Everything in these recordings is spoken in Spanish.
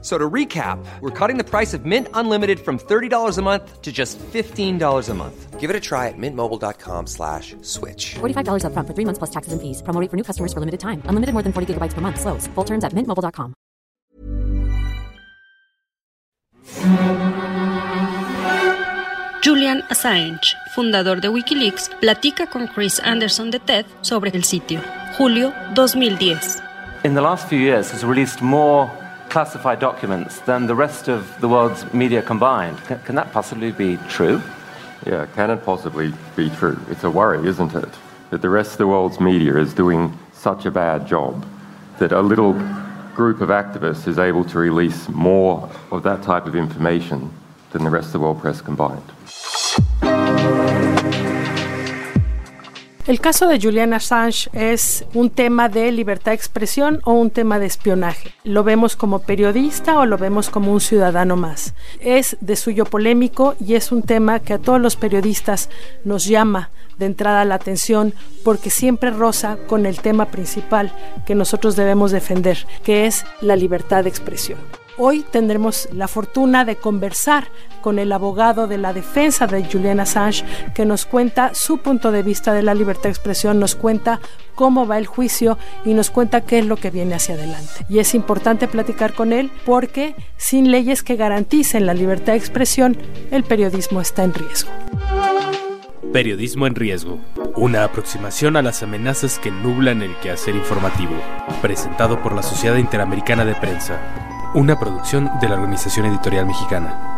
So to recap, we're cutting the price of Mint Unlimited from $30 a month to just $15 a month. Give it a try at mintmobile.com slash switch. $45 upfront for three months plus taxes and fees. Promo rate for new customers for limited time. Unlimited more than 40 gigabytes per month. Slows. Full terms at mintmobile.com. Julian Assange, fundador de Wikileaks, platica con Chris Anderson de TED sobre el sitio. Julio 2010. In the last few years has released more classified documents than the rest of the world's media combined. Can, can that possibly be true? Yeah, can it possibly be true? It's a worry, isn't it? That the rest of the world's media is doing such a bad job that a little group of activists is able to release more of that type of information than the rest of the world press combined. El caso de Julian Assange es un tema de libertad de expresión o un tema de espionaje. ¿Lo vemos como periodista o lo vemos como un ciudadano más? Es de suyo polémico y es un tema que a todos los periodistas nos llama de entrada la atención porque siempre roza con el tema principal que nosotros debemos defender, que es la libertad de expresión. Hoy tendremos la fortuna de conversar con el abogado de la defensa de Julian Assange, que nos cuenta su punto de vista de la libertad de expresión, nos cuenta cómo va el juicio y nos cuenta qué es lo que viene hacia adelante. Y es importante platicar con él porque sin leyes que garanticen la libertad de expresión, el periodismo está en riesgo. Periodismo en riesgo. Una aproximación a las amenazas que nublan el quehacer informativo. Presentado por la Sociedad Interamericana de Prensa. Una producción de la Organización Editorial Mexicana.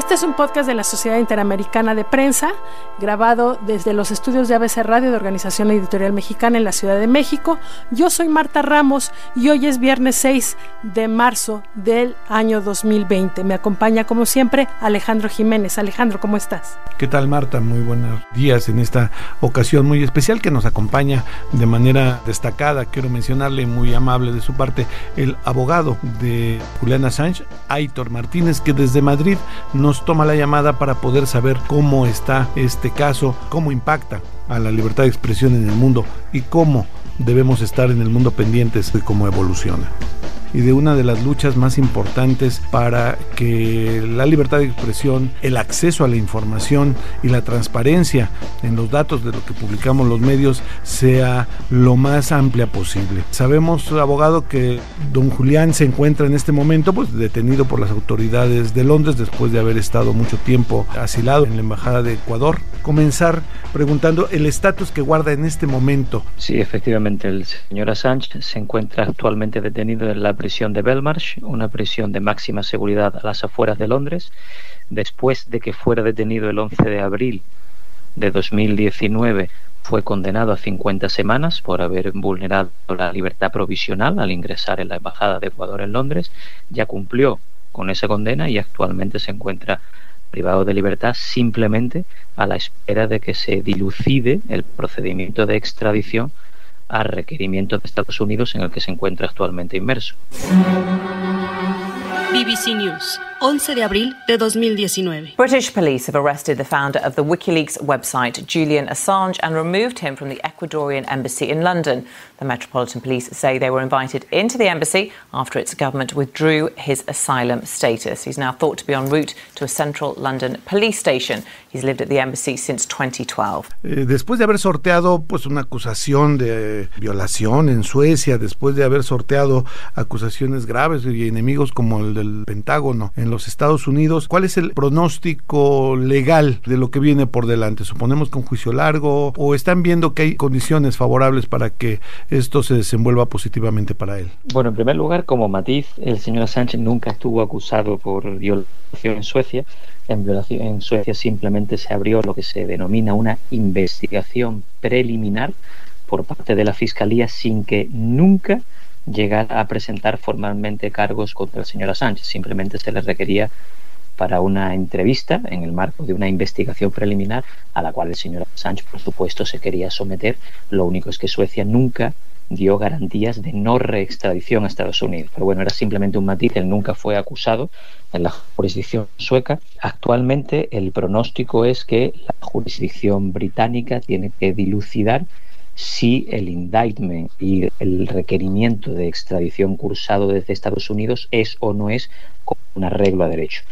Este es un podcast de la Sociedad Interamericana de Prensa, grabado desde los estudios de ABC Radio de Organización Editorial Mexicana en la Ciudad de México. Yo soy Marta Ramos y hoy es viernes 6 de marzo del año 2020. Me acompaña, como siempre, Alejandro Jiménez. Alejandro, ¿cómo estás? ¿Qué tal, Marta? Muy buenos días en esta ocasión muy especial que nos acompaña de manera destacada. Quiero mencionarle, muy amable de su parte, el abogado de Julián Assange, Aitor Martínez, que desde Madrid nos toma la llamada para poder saber cómo está este caso, cómo impacta a la libertad de expresión en el mundo y cómo debemos estar en el mundo pendientes de cómo evoluciona y de una de las luchas más importantes para que la libertad de expresión, el acceso a la información y la transparencia en los datos de lo que publicamos los medios sea lo más amplia posible. Sabemos, abogado, que don Julián se encuentra en este momento pues detenido por las autoridades de Londres después de haber estado mucho tiempo asilado en la embajada de Ecuador. Comenzar preguntando el estatus que guarda en este momento. Sí, efectivamente, el señor Assange se encuentra actualmente detenido en la prisión de Belmarsh, una prisión de máxima seguridad a las afueras de Londres, después de que fuera detenido el 11 de abril de 2019 fue condenado a 50 semanas por haber vulnerado la libertad provisional al ingresar en la Embajada de Ecuador en Londres. Ya cumplió con esa condena y actualmente se encuentra privado de libertad simplemente a la espera de que se dilucide el procedimiento de extradición a requerimiento de Estados Unidos en el que se encuentra actualmente inmerso. BBC News, 11 de abril de 2019. British police have arrested the founder of the WikiLeaks website, Julian Assange, and removed him from the Ecuadorian embassy in London. The Metropolitan Police say they were invited into the embassy after its government withdrew his asylum status. He's now thought to be en route to a central London police station. He's lived at the embassy since 2012. Eh, después de haber sorteado pues una acusación de violación en Suecia, después de haber sorteado acusaciones graves y enemigos como el del Pentágono en los Estados Unidos, ¿cuál es el pronóstico legal de lo que viene por delante? Suponemos un juicio largo o están viendo que hay condiciones favorables para que esto se desenvuelva positivamente para él. Bueno, en primer lugar, como matiz, el señor Sánchez nunca estuvo acusado por violación en Suecia. En, violación, en Suecia simplemente se abrió lo que se denomina una investigación preliminar por parte de la Fiscalía sin que nunca llegara a presentar formalmente cargos contra el señor Sánchez. Simplemente se le requería para una entrevista en el marco de una investigación preliminar a la cual el señor Assange, por supuesto, se quería someter. Lo único es que Suecia nunca dio garantías de no reextradición a Estados Unidos. Pero bueno, era simplemente un matiz, él nunca fue acusado en la jurisdicción sueca. Actualmente el pronóstico es que la jurisdicción británica tiene que dilucidar si el indictment y el requerimiento de extradición cursado desde Estados Unidos es o no es un arreglo a derecho.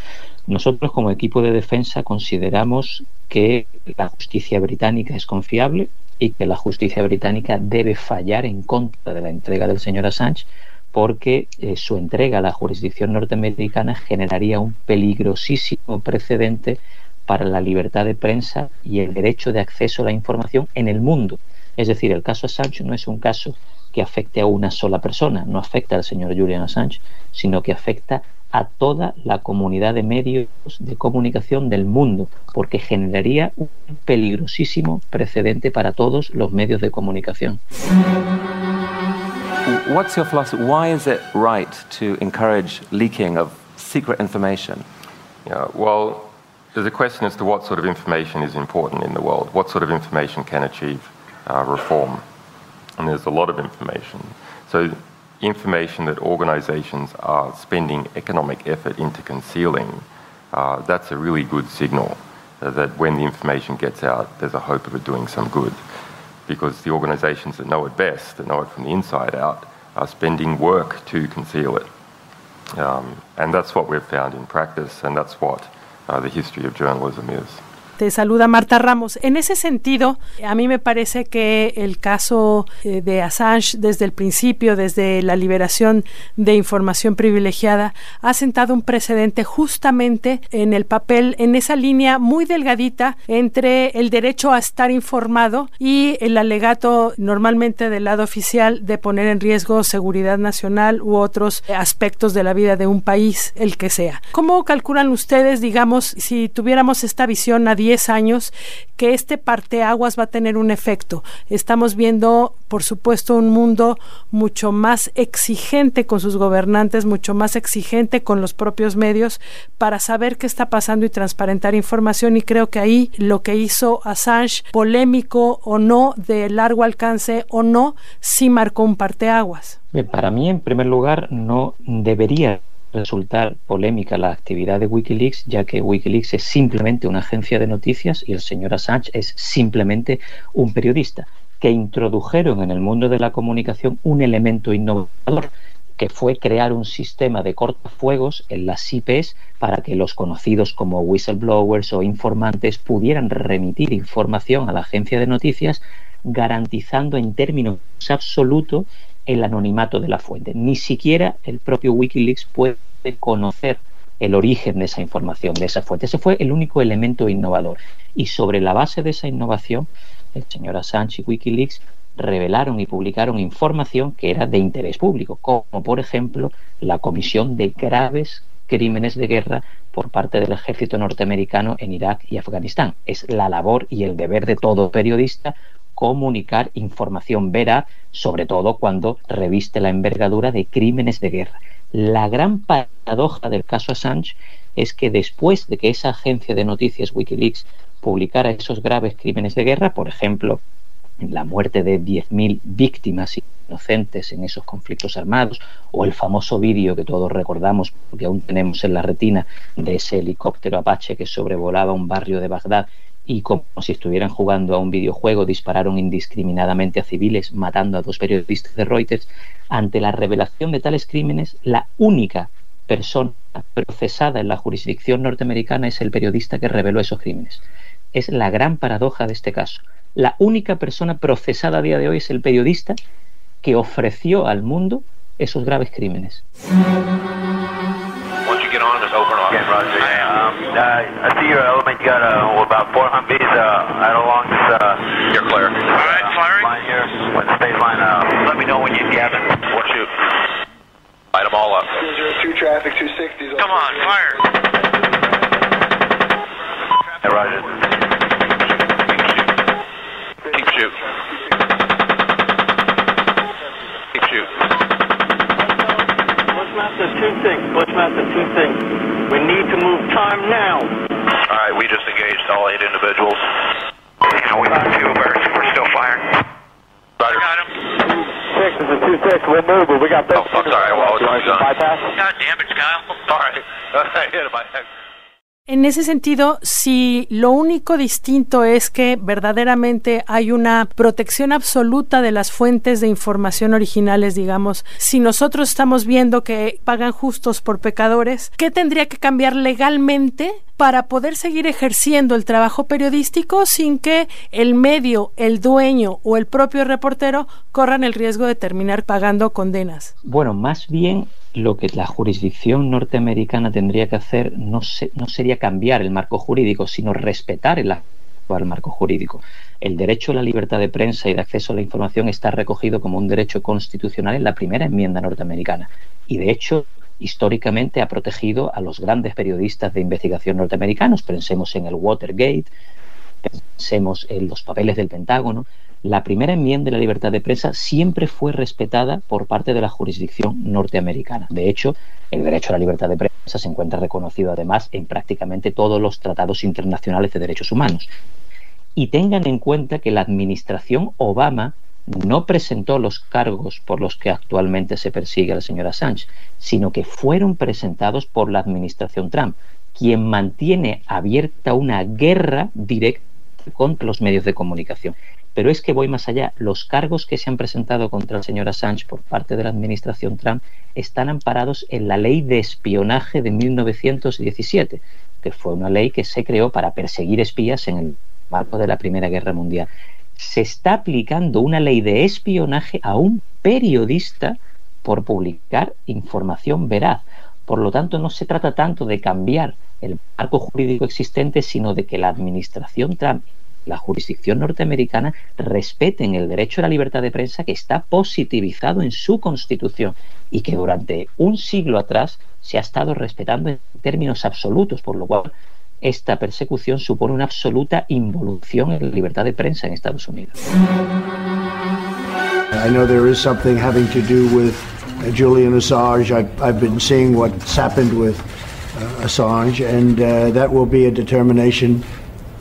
Nosotros como equipo de defensa consideramos que la justicia británica es confiable y que la justicia británica debe fallar en contra de la entrega del señor Assange porque eh, su entrega a la jurisdicción norteamericana generaría un peligrosísimo precedente para la libertad de prensa y el derecho de acceso a la información en el mundo. Es decir, el caso Assange no es un caso que afecte a una sola persona, no afecta al señor Julian Assange, sino que afecta a toda la comunidad de medios de comunicación del mundo, porque generaría un peligrosísimo precedente para todos los medios de comunicación. What's your philosophy? Why is it right to encourage leaking of secret information? Yeah, well, there's a question as to what sort of information is important in the world. What sort of information can achieve uh, reform? And there's a lot of information. So information that organizations are spending economic effort into concealing, uh, that's a really good signal that when the information gets out, there's a hope of it doing some good. Because the organizations that know it best, that know it from the inside out, are spending work to conceal it. Um, and that's what we've found in practice, and that's what uh, the history of journalism is. Te saluda Marta Ramos. En ese sentido, a mí me parece que el caso eh, de Assange desde el principio, desde la liberación de información privilegiada, ha sentado un precedente justamente en el papel, en esa línea muy delgadita entre el derecho a estar informado y el alegato normalmente del lado oficial de poner en riesgo seguridad nacional u otros aspectos de la vida de un país, el que sea. ¿Cómo calculan ustedes, digamos, si tuviéramos esta visión a 10 años, que este parteaguas va a tener un efecto. Estamos viendo, por supuesto, un mundo mucho más exigente con sus gobernantes, mucho más exigente con los propios medios para saber qué está pasando y transparentar información. Y creo que ahí lo que hizo Assange, polémico o no, de largo alcance o no, sí marcó un parteaguas. Para mí, en primer lugar, no debería resultar polémica la actividad de Wikileaks, ya que Wikileaks es simplemente una agencia de noticias y el señor Assange es simplemente un periodista, que introdujeron en el mundo de la comunicación un elemento innovador, que fue crear un sistema de cortafuegos en las IPs para que los conocidos como whistleblowers o informantes pudieran remitir información a la agencia de noticias garantizando en términos absolutos el anonimato de la fuente. Ni siquiera el propio Wikileaks puede conocer el origen de esa información, de esa fuente. Ese fue el único elemento innovador. Y sobre la base de esa innovación, el señor Assange y Wikileaks revelaron y publicaron información que era de interés público, como por ejemplo la comisión de graves crímenes de guerra por parte del ejército norteamericano en Irak y Afganistán. Es la labor y el deber de todo periodista comunicar información veraz, sobre todo cuando reviste la envergadura de crímenes de guerra. La gran paradoja del caso Assange es que después de que esa agencia de noticias Wikileaks publicara esos graves crímenes de guerra, por ejemplo, la muerte de 10.000 víctimas inocentes en esos conflictos armados, o el famoso vídeo que todos recordamos, porque aún tenemos en la retina, de ese helicóptero Apache que sobrevolaba un barrio de Bagdad y como si estuvieran jugando a un videojuego dispararon indiscriminadamente a civiles matando a dos periodistas de Reuters, ante la revelación de tales crímenes, la única persona procesada en la jurisdicción norteamericana es el periodista que reveló esos crímenes. Es la gran paradoja de este caso. La única persona procesada a día de hoy es el periodista que ofreció al mundo esos graves crímenes. Uh, I see your element. You got uh, about four Humvees uh, out along this. Uh, You're clear. All right, firing. Line here. When the space line. Uh, let me know when you have it. What shoot? Light them all up. Zero two traffic, 260. Come on, fire. Hey, Roger. Keep shoot. Keep shoot. Keep shoot. two six, Bushmaster two six. We need to move time now. All right, we just engaged all eight individuals. Yeah, we got two birds. We're still firing. Roger. Got him. Six is a two six. We'll move, but we got. Oh, I'm sorry. Well, I was on. bypass. God damn it, Kyle. All right. I hit him. I- En ese sentido, si lo único distinto es que verdaderamente hay una protección absoluta de las fuentes de información originales, digamos, si nosotros estamos viendo que pagan justos por pecadores, ¿qué tendría que cambiar legalmente para poder seguir ejerciendo el trabajo periodístico sin que el medio, el dueño o el propio reportero corran el riesgo de terminar pagando condenas? Bueno, más bien lo que la jurisdicción norteamericana tendría que hacer no, se- no sería cambiar el marco jurídico, sino respetar el actual marco jurídico. El derecho a la libertad de prensa y de acceso a la información está recogido como un derecho constitucional en la primera enmienda norteamericana. Y de hecho, históricamente ha protegido a los grandes periodistas de investigación norteamericanos. Pensemos en el Watergate, pensemos en los papeles del Pentágono. La primera enmienda de la libertad de prensa siempre fue respetada por parte de la jurisdicción norteamericana. De hecho, el derecho a la libertad de prensa se encuentra reconocido además en prácticamente todos los tratados internacionales de derechos humanos. Y tengan en cuenta que la administración Obama no presentó los cargos por los que actualmente se persigue a la señora Sánchez, sino que fueron presentados por la administración Trump, quien mantiene abierta una guerra directa contra los medios de comunicación. Pero es que voy más allá. Los cargos que se han presentado contra la señora Sánchez por parte de la administración Trump están amparados en la ley de espionaje de 1917, que fue una ley que se creó para perseguir espías en el marco de la Primera Guerra Mundial. Se está aplicando una ley de espionaje a un periodista por publicar información veraz. Por lo tanto, no se trata tanto de cambiar el marco jurídico existente, sino de que la administración Trump la jurisdicción norteamericana respeten el derecho a la libertad de prensa que está positivizado en su constitución y que durante un siglo atrás se ha estado respetando en términos absolutos, por lo cual esta persecución supone una absoluta involución en la libertad de prensa en Estados Unidos. I know there is something having to do with uh, Julian Assange. I've, I've been seeing what's happened with uh, Assange, and uh, that will be a determination,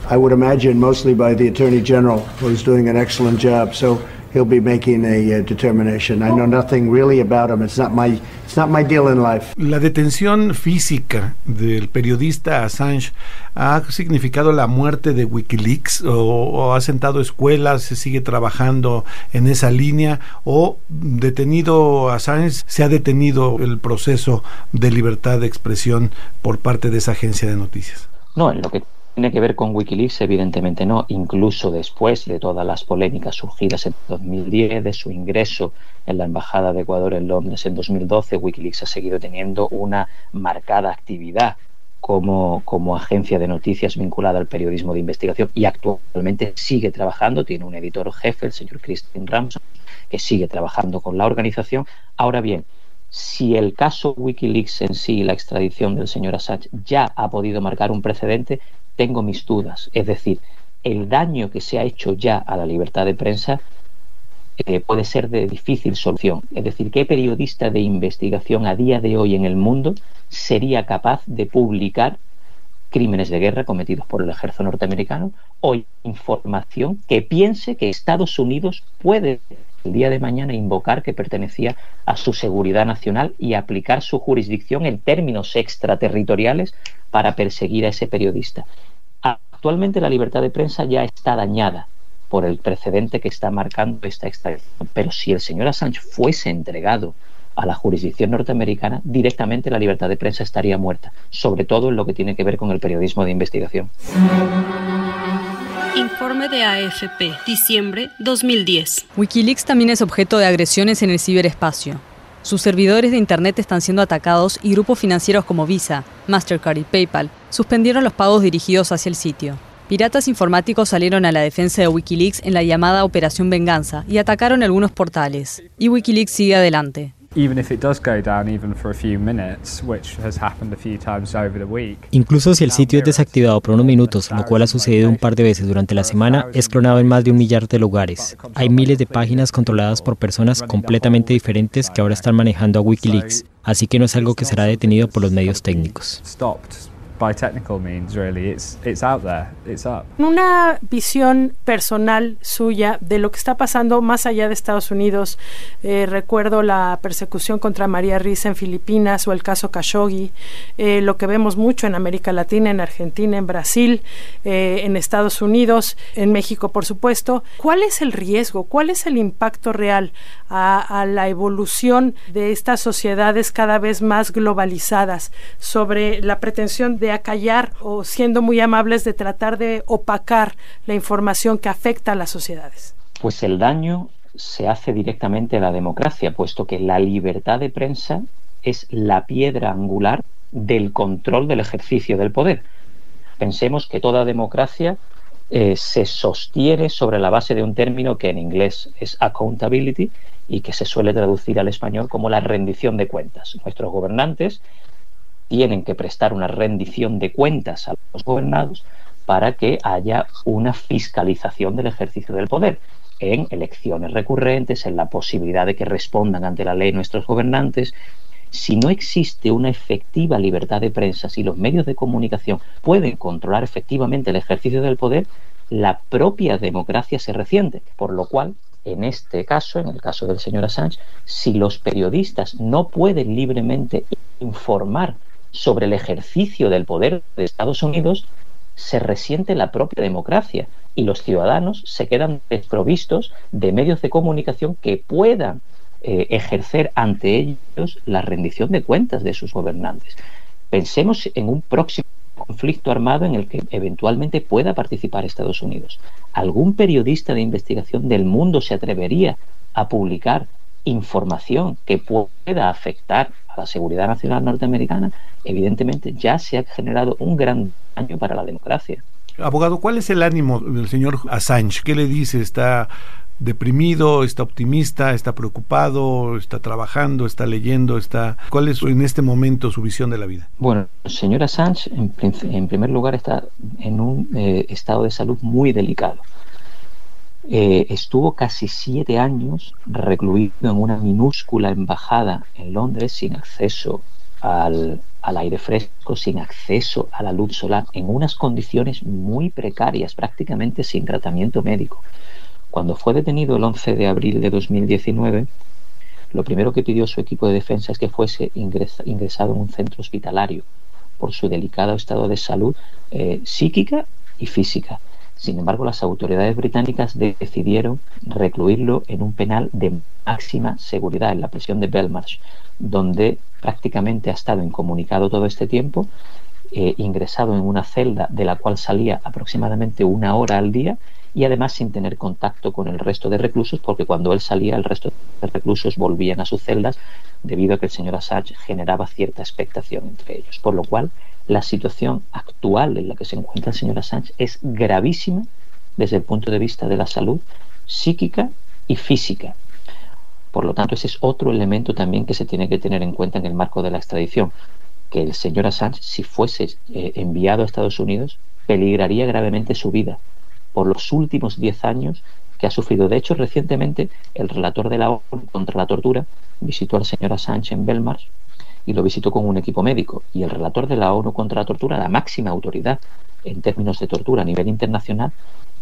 I would imagine, mostly by the Attorney General, who's doing an excellent job. So he'll be making a uh, determination. I know nothing really about him. It's not my it's not my deal in life. La detención física del periodista Assange ha significado la muerte de Wikileaks o, o ha sentado escuelas, se sigue trabajando en esa línea o detenido Assange se ha detenido el proceso de libertad de expresión por parte de esa agencia de noticias. No, en lo que tiene que ver con Wikileaks, evidentemente no, incluso después de todas las polémicas surgidas en 2010, de su ingreso en la Embajada de Ecuador en Londres en 2012, Wikileaks ha seguido teniendo una marcada actividad como, como agencia de noticias vinculada al periodismo de investigación y actualmente sigue trabajando, tiene un editor jefe, el señor Christian Ramson, que sigue trabajando con la organización. Ahora bien, si el caso Wikileaks en sí, la extradición del señor Assange, ya ha podido marcar un precedente, tengo mis dudas. Es decir, el daño que se ha hecho ya a la libertad de prensa eh, puede ser de difícil solución. Es decir, ¿qué periodista de investigación a día de hoy en el mundo sería capaz de publicar crímenes de guerra cometidos por el ejército norteamericano o información que piense que Estados Unidos puede el día de mañana invocar que pertenecía a su seguridad nacional y aplicar su jurisdicción en términos extraterritoriales para perseguir a ese periodista. Actualmente la libertad de prensa ya está dañada por el precedente que está marcando esta extradición, pero si el señor Assange fuese entregado a la jurisdicción norteamericana, directamente la libertad de prensa estaría muerta, sobre todo en lo que tiene que ver con el periodismo de investigación. De AFP, diciembre 2010. Wikileaks también es objeto de agresiones en el ciberespacio. Sus servidores de Internet están siendo atacados y grupos financieros como Visa, Mastercard y PayPal suspendieron los pagos dirigidos hacia el sitio. Piratas informáticos salieron a la defensa de Wikileaks en la llamada Operación Venganza y atacaron algunos portales. Y Wikileaks sigue adelante. Incluso si el sitio es desactivado por unos minutos, lo cual ha sucedido un par de veces durante la semana, es clonado en más de un millar de lugares. Hay miles de páginas controladas por personas completamente diferentes que ahora están manejando a Wikileaks, así que no es algo que será detenido por los medios técnicos. Una visión personal suya de lo que está pasando más allá de Estados Unidos. Eh, recuerdo la persecución contra María Risa en Filipinas o el caso Khashoggi, eh, lo que vemos mucho en América Latina, en Argentina, en Brasil, eh, en Estados Unidos, en México, por supuesto. ¿Cuál es el riesgo? ¿Cuál es el impacto real a, a la evolución de estas sociedades cada vez más globalizadas sobre la pretensión de acallar o siendo muy amables de tratar de opacar la información que afecta a las sociedades? Pues el daño se hace directamente a la democracia, puesto que la libertad de prensa es la piedra angular del control del ejercicio del poder. Pensemos que toda democracia eh, se sostiene sobre la base de un término que en inglés es accountability y que se suele traducir al español como la rendición de cuentas. Nuestros gobernantes tienen que prestar una rendición de cuentas a los gobernados para que haya una fiscalización del ejercicio del poder en elecciones recurrentes, en la posibilidad de que respondan ante la ley nuestros gobernantes. Si no existe una efectiva libertad de prensa, si los medios de comunicación pueden controlar efectivamente el ejercicio del poder, la propia democracia se resiente, por lo cual en este caso, en el caso del señor Assange, si los periodistas no pueden libremente informar sobre el ejercicio del poder de Estados Unidos, se resiente la propia democracia y los ciudadanos se quedan desprovistos de medios de comunicación que puedan eh, ejercer ante ellos la rendición de cuentas de sus gobernantes. Pensemos en un próximo conflicto armado en el que eventualmente pueda participar Estados Unidos. ¿Algún periodista de investigación del mundo se atrevería a publicar información que pueda afectar a la seguridad nacional norteamericana, evidentemente ya se ha generado un gran daño para la democracia. Abogado, ¿cuál es el ánimo del señor Assange? ¿Qué le dice? ¿Está deprimido, está optimista, está preocupado, está trabajando, está leyendo, está ¿cuál es en este momento su visión de la vida? Bueno, el señor Assange en, primer lugar está en un eh, estado de salud muy delicado. Eh, estuvo casi siete años recluido en una minúscula embajada en Londres sin acceso al, aire fresco, sin acceso a la luz solar, en unas condiciones muy precarias, prácticamente sin tratamiento médico. Cuando fue detenido el 11 de abril de 2019, lo primero que pidió su equipo de defensa es que fuese ingresado en un centro hospitalario por su delicado estado de salud eh, psíquica y física. Sin embargo, las autoridades británicas decidieron recluirlo en un penal de máxima seguridad, en la prisión de Belmarsh, donde prácticamente ha estado incomunicado todo este tiempo, eh, ingresado en una celda de la cual salía aproximadamente una hora al día y además sin tener contacto con el resto de reclusos, porque cuando él salía el resto de reclusos volvían a sus celdas debido a que el señor Assange generaba cierta expectación entre ellos. Por lo cual, la situación actual en la que se encuentra el señor Assange es gravísima desde el punto de vista de la salud psíquica y física. Por lo tanto, ese es otro elemento también que se tiene que tener en cuenta en el marco de la extradición, que el señor Assange, si fuese eh, enviado a Estados Unidos, peligraría gravemente su vida por los últimos diez años que ha sufrido. De hecho, recientemente el relator de la ONU contra la tortura visitó al señor Assange en Belmarsh y lo visitó con un equipo médico. Y el relator de la ONU contra la tortura, la máxima autoridad en términos de tortura a nivel internacional,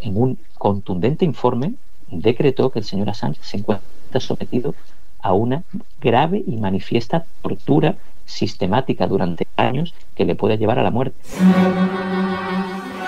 en un contundente informe decretó que el señor Assange se encuentra sometido a una grave y manifiesta tortura sistemática durante años que le puede llevar a la muerte.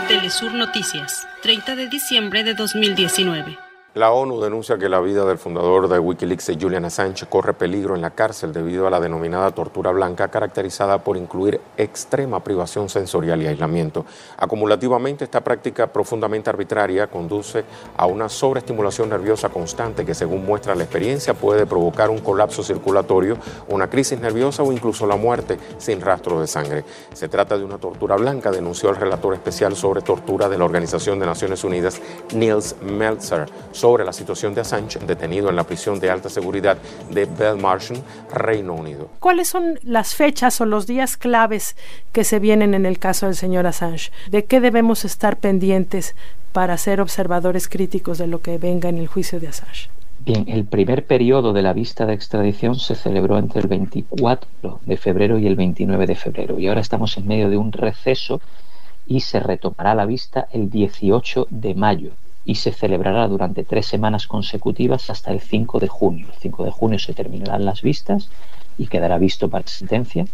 Telesur Noticias, 30 de diciembre de 2019. La ONU denuncia que la vida del fundador de Wikileaks, Julian Assange, corre peligro en la cárcel debido a la denominada tortura blanca, caracterizada por incluir extrema privación sensorial y aislamiento. Acumulativamente, esta práctica profundamente arbitraria conduce a una sobreestimulación nerviosa constante que, según muestra la experiencia, puede provocar un colapso circulatorio, una crisis nerviosa o incluso la muerte sin rastro de sangre. Se trata de una tortura blanca, denunció el relator especial sobre tortura de la Organización de Naciones Unidas, Niels Meltzer la situación de Assange, detenido en la prisión de alta seguridad de Belmarsh, Reino Unido. ¿Cuáles son las fechas o los días claves que se vienen en el caso del señor Assange? ¿De qué debemos estar pendientes para ser observadores críticos de lo que venga en el juicio de Assange? Bien, el primer periodo de la vista de extradición se celebró entre el 24 de febrero y el 29 de febrero y ahora estamos en medio de un receso y se retomará la vista el 18 de mayo y se celebrará durante tres semanas consecutivas hasta el 5 de junio. El 5 de junio se terminarán las vistas y quedará visto para sentencia.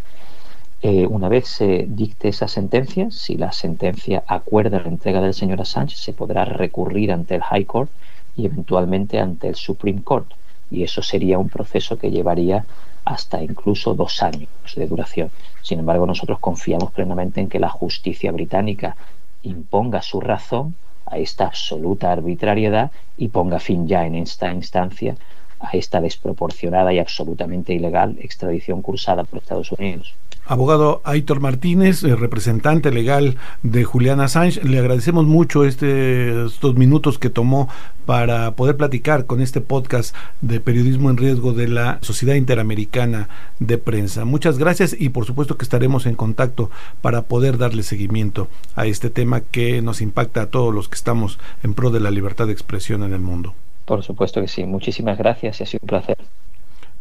Eh, una vez se dicte esa sentencia, si la sentencia acuerda la entrega del señor Assange, se podrá recurrir ante el High Court y eventualmente ante el Supreme Court. Y eso sería un proceso que llevaría hasta incluso dos años de duración. Sin embargo, nosotros confiamos plenamente en que la justicia británica imponga su razón a esta absoluta arbitrariedad y ponga fin ya en esta instancia a esta desproporcionada y absolutamente ilegal extradición cursada por Estados Unidos. Abogado Aitor Martínez, eh, representante legal de Julián Assange, le agradecemos mucho este, estos minutos que tomó para poder platicar con este podcast de periodismo en riesgo de la Sociedad Interamericana de Prensa. Muchas gracias y por supuesto que estaremos en contacto para poder darle seguimiento a este tema que nos impacta a todos los que estamos en pro de la libertad de expresión en el mundo. Por supuesto que sí. Muchísimas gracias y ha sido un placer.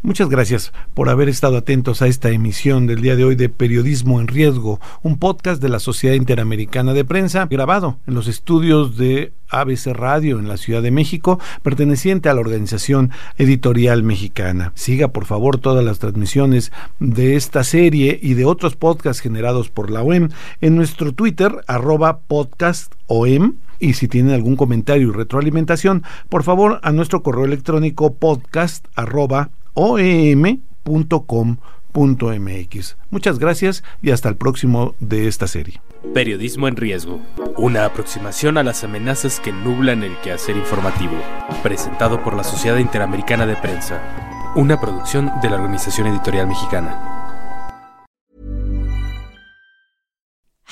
Muchas gracias por haber estado atentos a esta emisión del día de hoy de Periodismo en Riesgo, un podcast de la Sociedad Interamericana de Prensa, grabado en los estudios de ABC Radio en la Ciudad de México, perteneciente a la Organización Editorial Mexicana. Siga por favor todas las transmisiones de esta serie y de otros podcasts generados por la OEM en nuestro Twitter, arroba podcastom. Y si tienen algún comentario y retroalimentación, por favor a nuestro correo electrónico podcast arroba oem.com.mx. Muchas gracias y hasta el próximo de esta serie. Periodismo en riesgo. Una aproximación a las amenazas que nublan el quehacer informativo. Presentado por la Sociedad Interamericana de Prensa. Una producción de la Organización Editorial Mexicana.